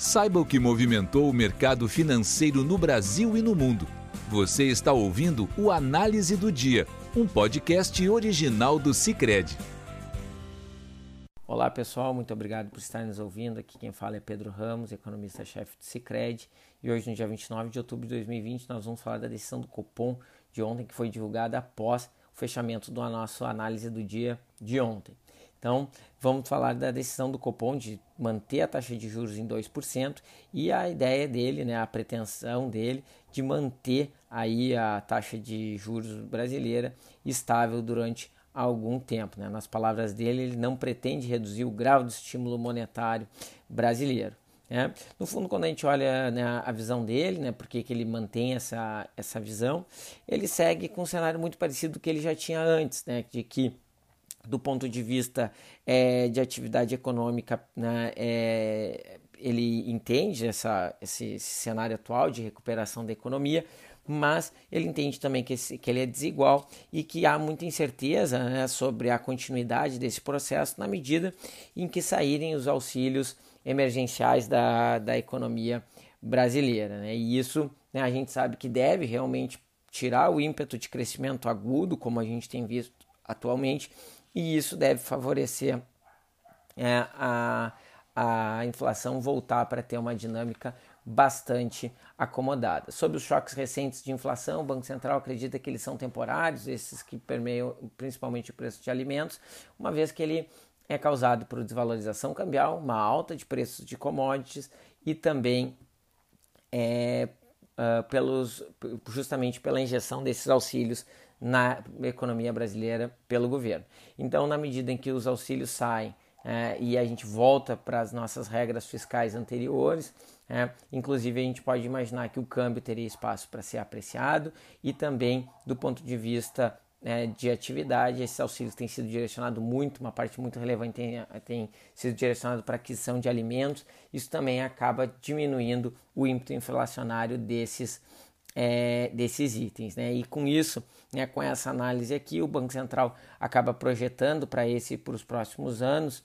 Saiba o que movimentou o mercado financeiro no Brasil e no mundo. Você está ouvindo o Análise do Dia, um podcast original do Cicred. Olá pessoal, muito obrigado por estar nos ouvindo. Aqui quem fala é Pedro Ramos, economista-chefe do Cicred. E hoje, no dia 29 de outubro de 2020, nós vamos falar da decisão do Copom de ontem, que foi divulgada após o fechamento da nossa análise do dia de ontem. Então, vamos falar da decisão do Copom de manter a taxa de juros em 2% e a ideia dele, né, a pretensão dele de manter aí a taxa de juros brasileira estável durante algum tempo. Né? Nas palavras dele, ele não pretende reduzir o grau de estímulo monetário brasileiro. Né? No fundo, quando a gente olha né, a visão dele, né, porque que ele mantém essa, essa visão, ele segue com um cenário muito parecido do que ele já tinha antes, né, de que do ponto de vista é, de atividade econômica, né, é, ele entende essa, esse, esse, cenário atual de recuperação da economia, mas ele entende também que, esse, que ele é desigual e que há muita incerteza né, sobre a continuidade desse processo na medida em que saírem os auxílios emergenciais da, da economia brasileira. Né? E isso né, a gente sabe que deve realmente tirar o ímpeto de crescimento agudo, como a gente tem visto atualmente, e isso deve favorecer é, a, a inflação voltar para ter uma dinâmica bastante acomodada. Sobre os choques recentes de inflação, o Banco Central acredita que eles são temporários, esses que permeiam principalmente o preço de alimentos, uma vez que ele é causado por desvalorização cambial, uma alta de preços de commodities e também é, uh, pelos, justamente pela injeção desses auxílios na economia brasileira pelo governo. Então, na medida em que os auxílios saem é, e a gente volta para as nossas regras fiscais anteriores, é, inclusive a gente pode imaginar que o câmbio teria espaço para ser apreciado e também do ponto de vista é, de atividade, esses auxílios têm sido direcionados muito, uma parte muito relevante tem, tem sido direcionado para aquisição de alimentos, isso também acaba diminuindo o ímpeto inflacionário desses é, desses itens. Né? E com isso, né, com essa análise aqui, o Banco Central acaba projetando para esse para os próximos anos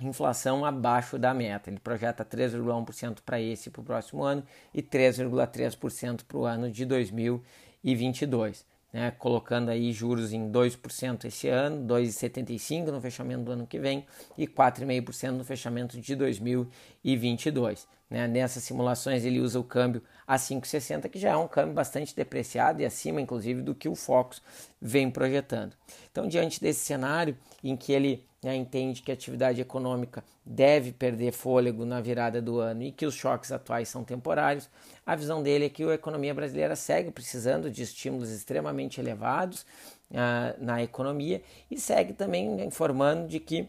inflação abaixo da meta. Ele projeta 3,1% para esse para o próximo ano e 3,3% para o ano de 2022 né, colocando aí juros em 2% esse ano, 2,75% no fechamento do ano que vem e 4,5% no fechamento de 2022. Né? Nessas simulações ele usa o câmbio a 5,60, que já é um câmbio bastante depreciado e acima, inclusive, do que o Focus vem projetando. Então, diante desse cenário em que ele né, entende que a atividade econômica deve perder fôlego na virada do ano e que os choques atuais são temporários, a visão dele é que a economia brasileira segue precisando de estímulos extremamente elevados uh, na economia e segue também informando de que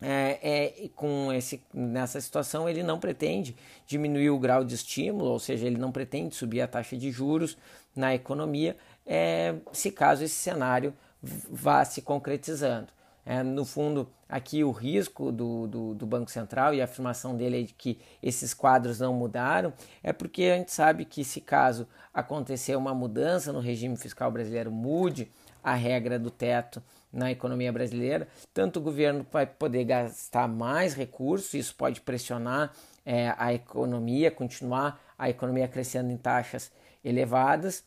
é, é, com esse, nessa situação ele não pretende diminuir o grau de estímulo, ou seja, ele não pretende subir a taxa de juros na economia, é, se caso esse cenário vá se concretizando. É, no fundo, aqui o risco do, do, do, Banco Central e a afirmação dele é de que esses quadros não mudaram, é porque a gente sabe que se caso acontecer uma mudança no regime fiscal brasileiro, mude a regra do teto na economia brasileira, tanto o governo vai poder gastar mais recursos, isso pode pressionar é, a economia, continuar a economia crescendo em taxas elevadas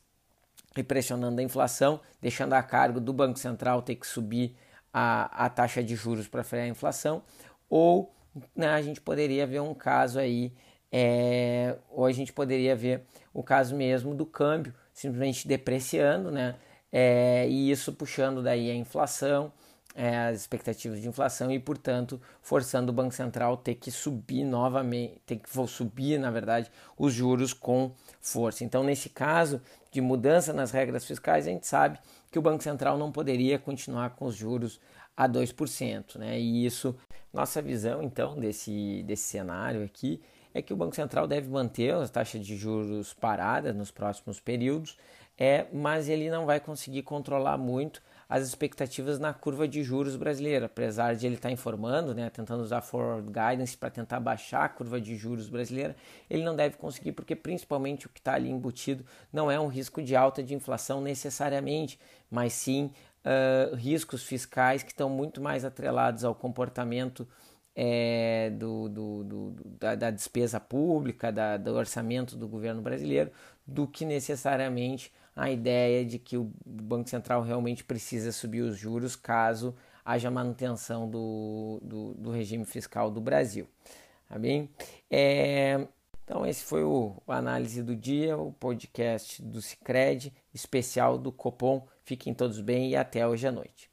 e pressionando a inflação, deixando a cargo do Banco Central ter que subir a, a taxa de juros para frear a inflação, ou né, a gente poderia ver um caso aí, é, ou a gente poderia ver o caso mesmo do câmbio simplesmente depreciando, né? É, e isso puxando daí a inflação, é, as expectativas de inflação e, portanto, forçando o Banco Central ter que subir novamente, ter que subir, na verdade, os juros com força. Então, nesse caso de mudança nas regras fiscais, a gente sabe que o Banco Central não poderia continuar com os juros a 2%. Né? E isso, nossa visão então desse, desse cenário aqui é que o Banco Central deve manter as taxas de juros paradas nos próximos períodos, é, mas ele não vai conseguir controlar muito as expectativas na curva de juros brasileira, apesar de ele estar informando, né, tentando usar forward guidance para tentar baixar a curva de juros brasileira, ele não deve conseguir porque principalmente o que está ali embutido não é um risco de alta de inflação necessariamente, mas sim uh, riscos fiscais que estão muito mais atrelados ao comportamento é, do, do, do da, da, despesa pública, da, do orçamento do governo brasileiro, do que necessariamente a ideia de que o Banco Central realmente precisa subir os juros caso haja manutenção do, do, do regime fiscal do Brasil. Tá bem? É, então, esse foi o, o, análise do dia, o podcast do Cicred, especial do Copom. Fiquem todos bem e até hoje à noite.